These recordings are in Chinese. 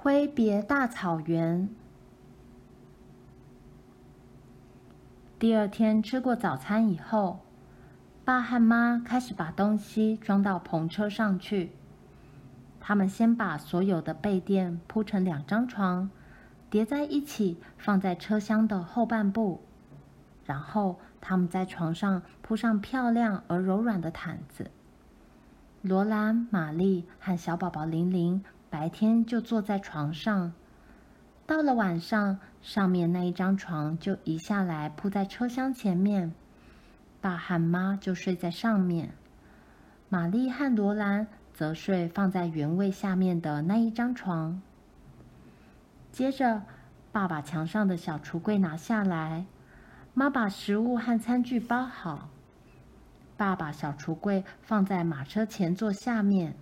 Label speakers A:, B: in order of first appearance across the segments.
A: 挥别大草原。第二天吃过早餐以后，爸和妈开始把东西装到篷车上去。他们先把所有的被垫铺成两张床，叠在一起放在车厢的后半部。然后他们在床上铺上漂亮而柔软的毯子。罗兰、玛丽和小宝宝玲玲白天就坐在床上。到了晚上，上面那一张床就移下来铺在车厢前面，爸和妈就睡在上面，玛丽和罗兰则睡放在原位下面的那一张床。接着，爸把墙上的小橱柜拿下来，妈把食物和餐具包好，爸把小橱柜放在马车前座下面，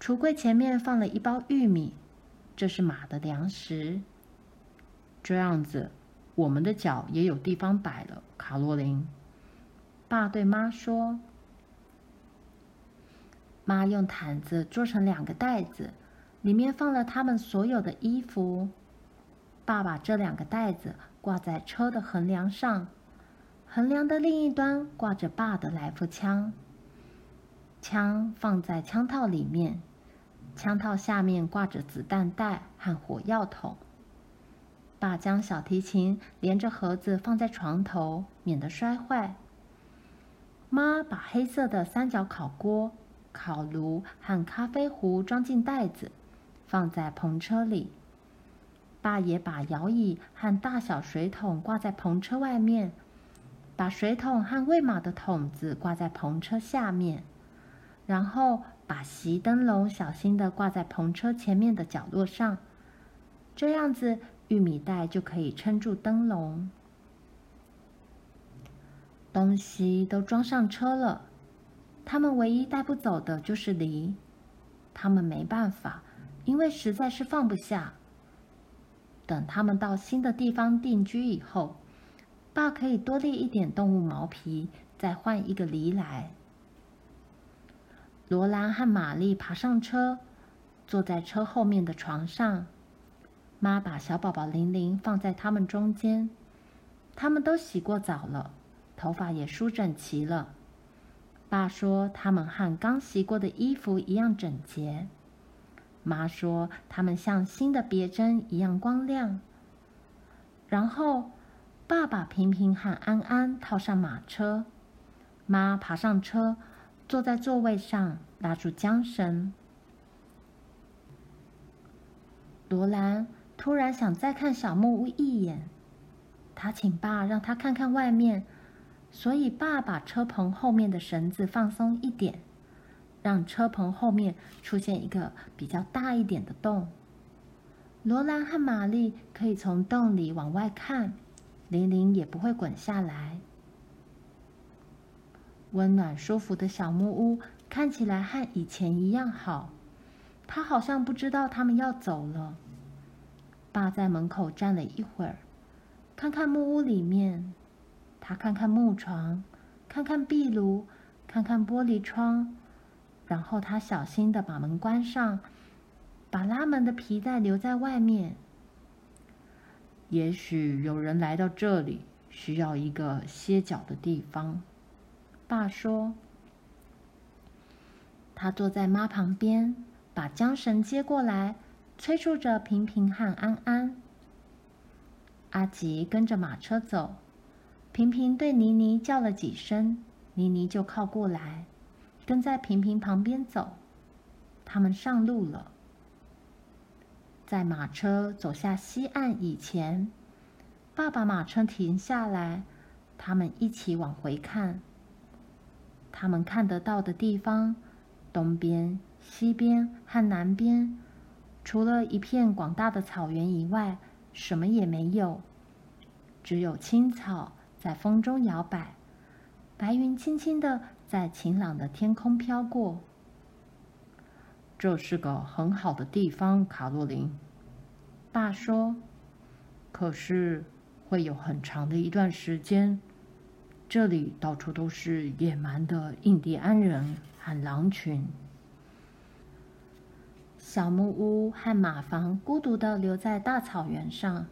A: 橱柜前面放了一包玉米。这是马的粮食。这样子，我们的脚也有地方摆了。卡洛琳，爸对妈说：“妈用毯子做成两个袋子，里面放了他们所有的衣服。爸把这两个袋子挂在车的横梁上，横梁的另一端挂着爸的来福枪，枪放在枪套里面。”枪套下面挂着子弹袋和火药桶。爸将小提琴连着盒子放在床头，免得摔坏。妈把黑色的三角烤锅、烤炉和咖啡壶装进袋子，放在篷车里。爸也把摇椅和大小水桶挂在篷车外面，把水桶和喂马的桶子挂在篷车下面，然后。把席灯笼小心的挂在篷车前面的角落上，这样子玉米袋就可以撑住灯笼。东西都装上车了，他们唯一带不走的就是梨。他们没办法，因为实在是放不下。等他们到新的地方定居以后，爸可以多猎一点动物毛皮，再换一个梨来。罗兰和玛丽爬上车，坐在车后面的床上。妈把小宝宝玲玲放在他们中间。他们都洗过澡了，头发也梳整齐了。爸说他们和刚洗过的衣服一样整洁。妈说他们像新的别针一样光亮。然后，爸爸平平和安安套上马车。妈爬上车。坐在座位上，拉住缰绳。罗兰突然想再看小木屋一眼，他请爸让他看看外面，所以爸把车棚后面的绳子放松一点，让车棚后面出现一个比较大一点的洞。罗兰和玛丽可以从洞里往外看，玲玲也不会滚下来。温暖舒服的小木屋看起来和以前一样好。他好像不知道他们要走了。爸在门口站了一会儿，看看木屋里面，他看看木床，看看壁炉，看看玻璃窗，然后他小心的把门关上，把拉门的皮带留在外面。也许有人来到这里，需要一个歇脚的地方。爸说：“他坐在妈旁边，把缰绳接过来，催促着平平和安安。阿吉跟着马车走，平平对妮妮叫了几声，妮妮就靠过来，跟在平平旁边走。他们上路了。在马车走下西岸以前，爸爸马车停下来，他们一起往回看。”他们看得到的地方，东边、西边和南边，除了一片广大的草原以外，什么也没有。只有青草在风中摇摆，白云轻轻地在晴朗的天空飘过。这是个很好的地方，卡洛琳。爸说。可是会有很长的一段时间。这里到处都是野蛮的印第安人和狼群。小木屋和马房孤独的留在大草原上。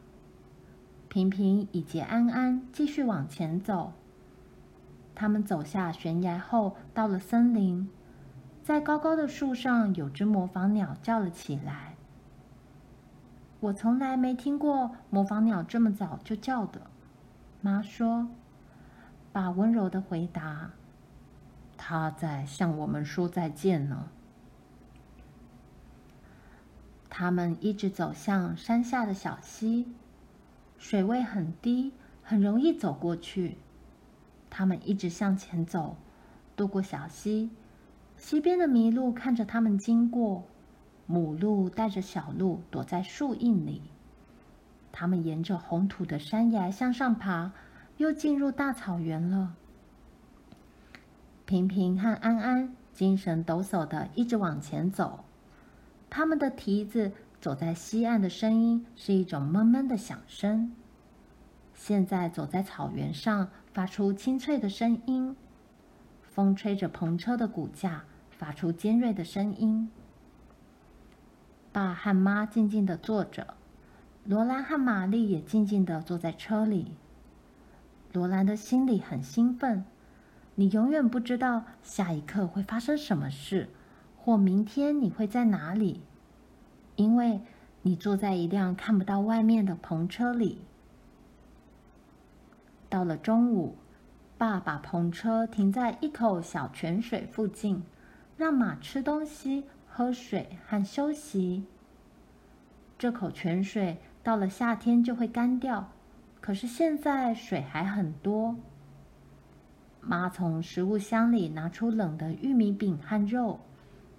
A: 平平以及安安继续往前走。他们走下悬崖后，到了森林，在高高的树上，有只模仿鸟叫了起来。我从来没听过模仿鸟这么早就叫的。妈说：“爸温柔的回答，他在向我们说再见呢。”他们一直走向山下的小溪。水位很低，很容易走过去。他们一直向前走，渡过小溪。溪边的麋鹿看着他们经过，母鹿带着小鹿躲在树荫里。他们沿着红土的山崖向上爬，又进入大草原了。平平和安安精神抖擞地一直往前走，他们的蹄子。走在西岸的声音是一种闷闷的响声。现在走在草原上，发出清脆的声音。风吹着篷车的骨架，发出尖锐的声音。爸和妈静静地坐着，罗兰和玛丽也静静地坐在车里。罗兰的心里很兴奋，你永远不知道下一刻会发生什么事，或明天你会在哪里。因为你坐在一辆看不到外面的篷车里。到了中午，爸把篷车停在一口小泉水附近，让马吃东西、喝水和休息。这口泉水到了夏天就会干掉，可是现在水还很多。妈从食物箱里拿出冷的玉米饼和肉。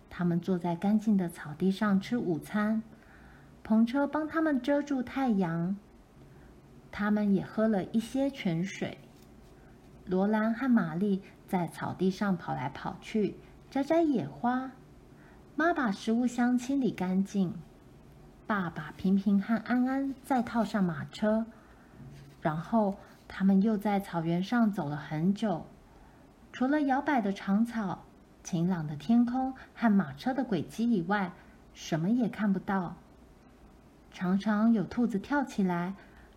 A: 他们坐在干净的草地上吃午餐，篷车帮他们遮住太阳。他们也喝了一些泉水。罗兰和玛丽在草地上跑来跑去，摘摘野花。妈把食物箱清理干净。爸把平平和安安再套上马车，然后他们又在草原上走了很久，除了摇摆的长草。晴朗的天空和马车的轨迹以外，什么也看不到。常常有兔子跳起来，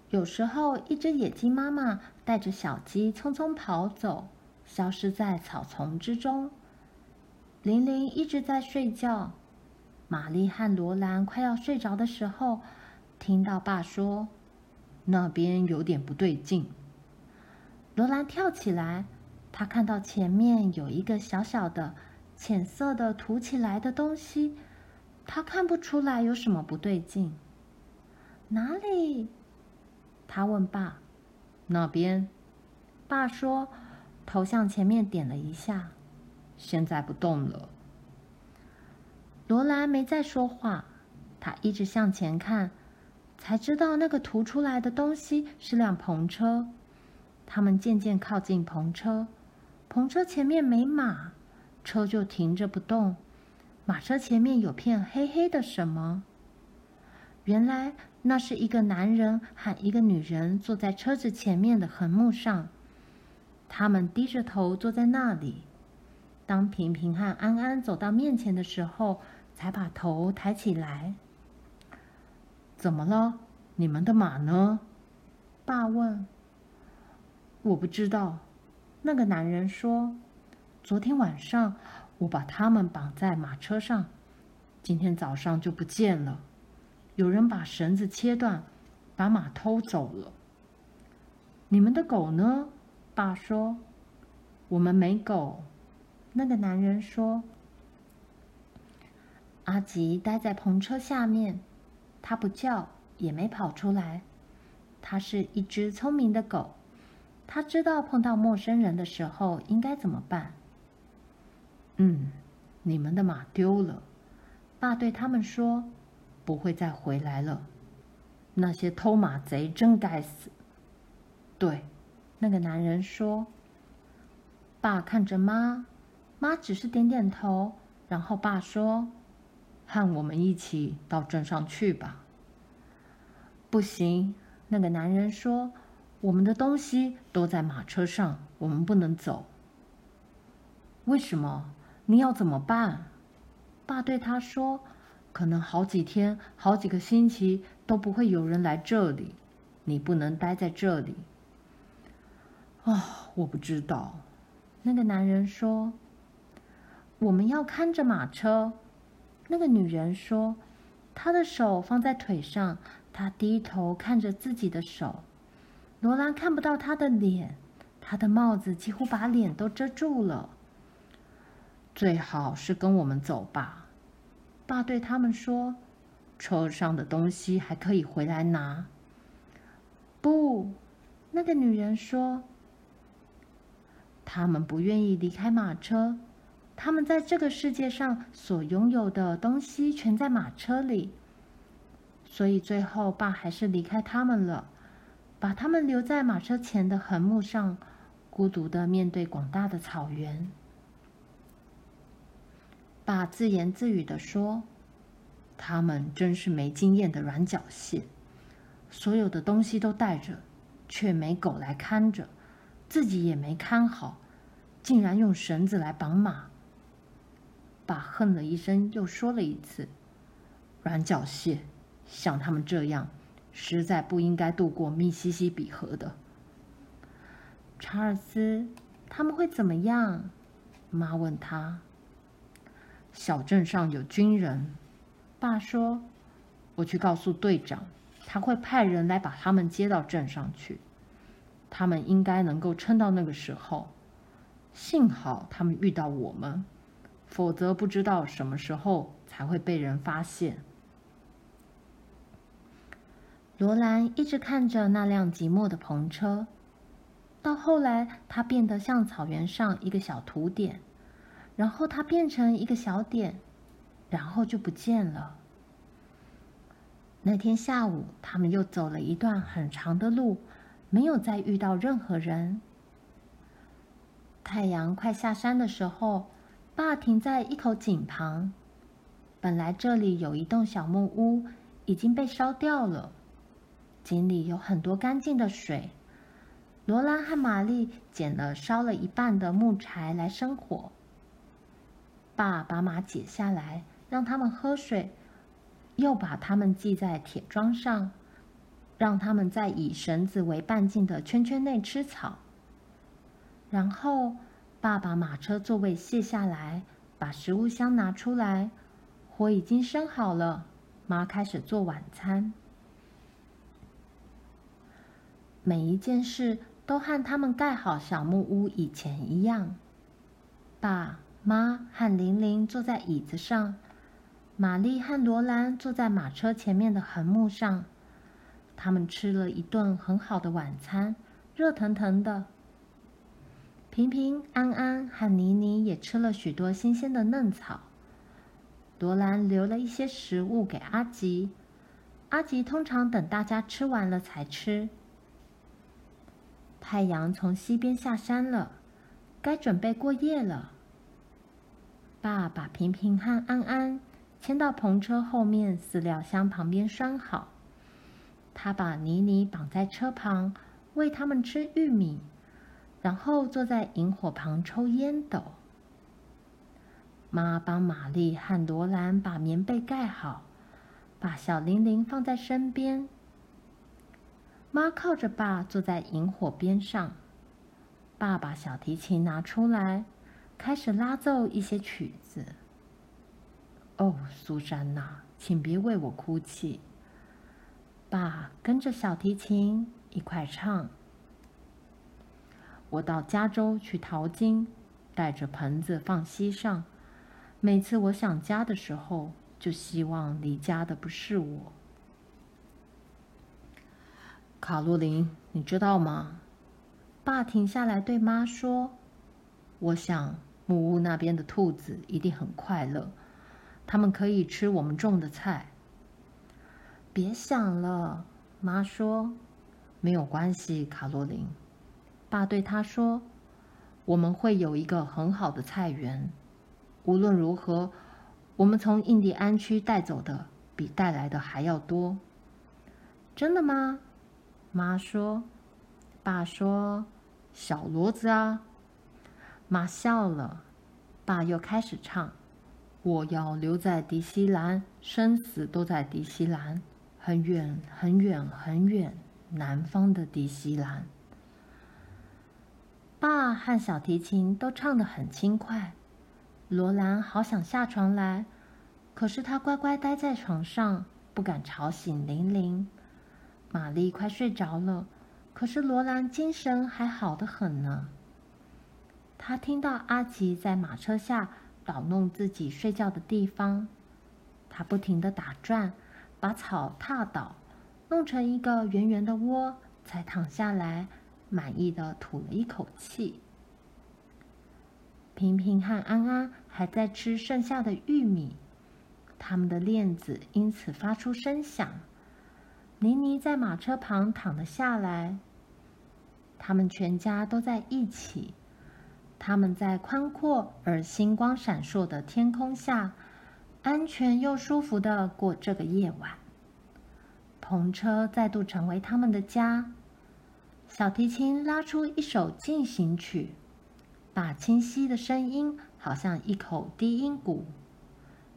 A: 有时候一只野鸡妈妈带着小鸡匆匆跑走，消失在草丛之中。玲玲一直在睡觉。玛丽和罗兰快要睡着的时候，听到爸说：“那边有点不对劲。”罗兰跳起来。他看到前面有一个小小的、浅色的凸起来的东西，他看不出来有什么不对劲。哪里？他问爸。那边。爸说，头向前面点了一下，现在不动了。罗兰没再说话，他一直向前看，才知道那个涂出来的东西是辆篷车。他们渐渐靠近篷车。篷车前面没马，车就停着不动。马车前面有片黑黑的什么？原来那是一个男人和一个女人坐在车子前面的横木上。他们低着头坐在那里。当平平和安安走到面前的时候，才把头抬起来。怎么了？你们的马呢？爸问。我不知道。那个男人说：“昨天晚上我把他们绑在马车上，今天早上就不见了。有人把绳子切断，把马偷走了。你们的狗呢？”爸说：“我们没狗。”那个男人说：“阿吉待在篷车下面，他不叫，也没跑出来。他是一只聪明的狗。”他知道碰到陌生人的时候应该怎么办。嗯，你们的马丢了，爸对他们说，不会再回来了。那些偷马贼真该死。对，那个男人说。爸看着妈，妈只是点点头，然后爸说：“和我们一起到镇上去吧。”不行，那个男人说。我们的东西都在马车上，我们不能走。为什么？你要怎么办？爸对他说：“可能好几天、好几个星期都不会有人来这里。你不能待在这里。”啊，我不知道。
B: 那个男人说：“我们要看着马车。”那个女人说：“她的手放在腿上，她低头看着自己的手。罗兰看不到她的脸，她的帽子几乎把脸都遮住了。
A: 最好是跟我们走吧。”
B: 爸对他们说：“
A: 车上的东西还可以回来拿。”
B: 不，那个女人说。他们不愿意离开马车，他们在这个世界上所拥有的东西全在马车里，所以最后爸还是离开他们了，把他们留在马车前的横木上，孤独的面对广大的草原。爸自言自语的说：“
A: 他们真是没经验的软脚蟹，所有的东西都带着，却没狗来看着。”自己也没看好，竟然用绳子来绑马。爸哼了一声，又说了一次：“软脚蟹，像他们这样，实在不应该渡过密西西比河的。”
B: 查尔斯，他们会怎么样？妈问他。
A: 小镇上有军人，
B: 爸说：“
A: 我去告诉队长，他会派人来把他们接到镇上去。”他们应该能够撑到那个时候。幸好他们遇到我们，否则不知道什么时候才会被人发现。
B: 罗兰一直看着那辆寂寞的篷车，到后来，它变得像草原上一个小土点，然后它变成一个小点，然后就不见了。那天下午，他们又走了一段很长的路。没有再遇到任何人。太阳快下山的时候，爸停在一口井旁。本来这里有一栋小木屋，已经被烧掉了。井里有很多干净的水。罗兰和玛丽捡了烧了一半的木柴来生火。爸把马解下来，让他们喝水，又把他们系在铁桩上。让他们在以绳子为半径的圈圈内吃草。然后，爸把马车座位卸下来，把食物箱拿出来，火已经生好了。妈开始做晚餐。每一件事都和他们盖好小木屋以前一样。爸妈和玲玲坐在椅子上，玛丽和罗兰坐在马车前面的横木上。他们吃了一顿很好的晚餐，热腾腾的。平平安安和妮妮也吃了许多新鲜的嫩草。罗兰留了一些食物给阿吉，阿吉通常等大家吃完了才吃。太阳从西边下山了，该准备过夜了。爸把平平和安安牵到篷车后面饲料箱旁边拴好。他把妮妮绑在车旁，喂他们吃玉米，然后坐在萤火旁抽烟斗。妈帮玛丽和罗兰把棉被盖好，把小玲玲放在身边。妈靠着爸坐在萤火边上，爸把小提琴拿出来，开始拉奏一些曲子。
A: 哦，苏珊娜，请别为我哭泣。
B: 爸跟着小提琴一块唱。
A: 我到加州去淘金，带着盆子放溪上。每次我想家的时候，就希望离家的不是我。卡洛琳，你知道吗？
B: 爸停下来对妈说：“
A: 我想木屋那边的兔子一定很快乐，它们可以吃我们种的菜。”
B: 别想了，妈说。
A: 没有关系，卡洛琳。
B: 爸对他说：“
A: 我们会有一个很好的菜园。无论如何，我们从印第安区带走的比带来的还要多。”
B: 真的吗？妈说。
A: 爸说：“小骡子啊。”
B: 妈笑了。爸又开始唱：“
A: 我要留在迪西兰，生死都在迪西兰，很远很远很远，南方的迪西兰。
B: 爸和小提琴都唱得很轻快，罗兰好想下床来，可是他乖乖待在床上，不敢吵醒玲玲。玛丽快睡着了，可是罗兰精神还好得很呢。他听到阿吉在马车下。捣弄自己睡觉的地方，他不停地打转，把草踏倒，弄成一个圆圆的窝，才躺下来，满意的吐了一口气。平平和安安还在吃剩下的玉米，他们的链子因此发出声响。妮妮在马车旁躺了下来，他们全家都在一起。他们在宽阔而星光闪烁的天空下，安全又舒服的过这个夜晚。篷车再度成为他们的家。小提琴拉出一首进行曲，把清晰的声音好像一口低音鼓。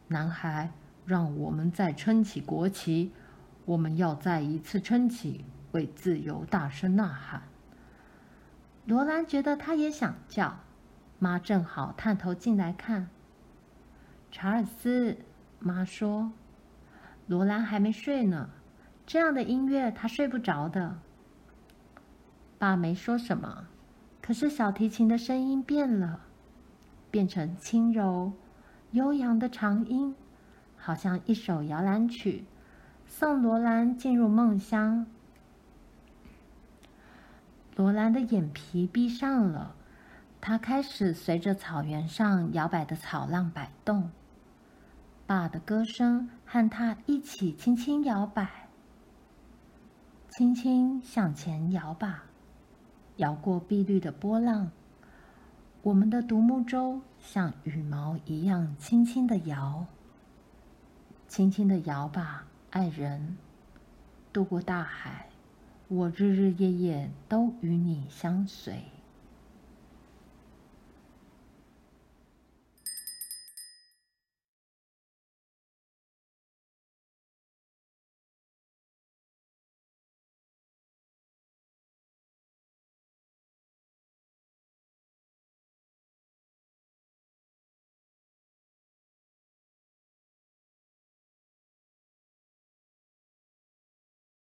B: 男孩，让我们再撑起国旗，我们要再一次撑起，为自由大声呐喊。罗兰觉得他也想叫。妈正好探头进来看，查尔斯，妈说：“罗兰还没睡呢，这样的音乐他睡不着的。”爸没说什么，可是小提琴的声音变了，变成轻柔、悠扬的长音，好像一首摇篮曲，送罗兰进入梦乡。罗兰的眼皮闭上了。他开始随着草原上摇摆的草浪摆动，爸的歌声和他一起轻轻摇摆，轻轻向前摇吧，摇过碧绿的波浪。我们的独木舟像羽毛一样轻轻的摇，轻轻的摇吧，爱人，渡过大海，我日日夜夜都与你相随。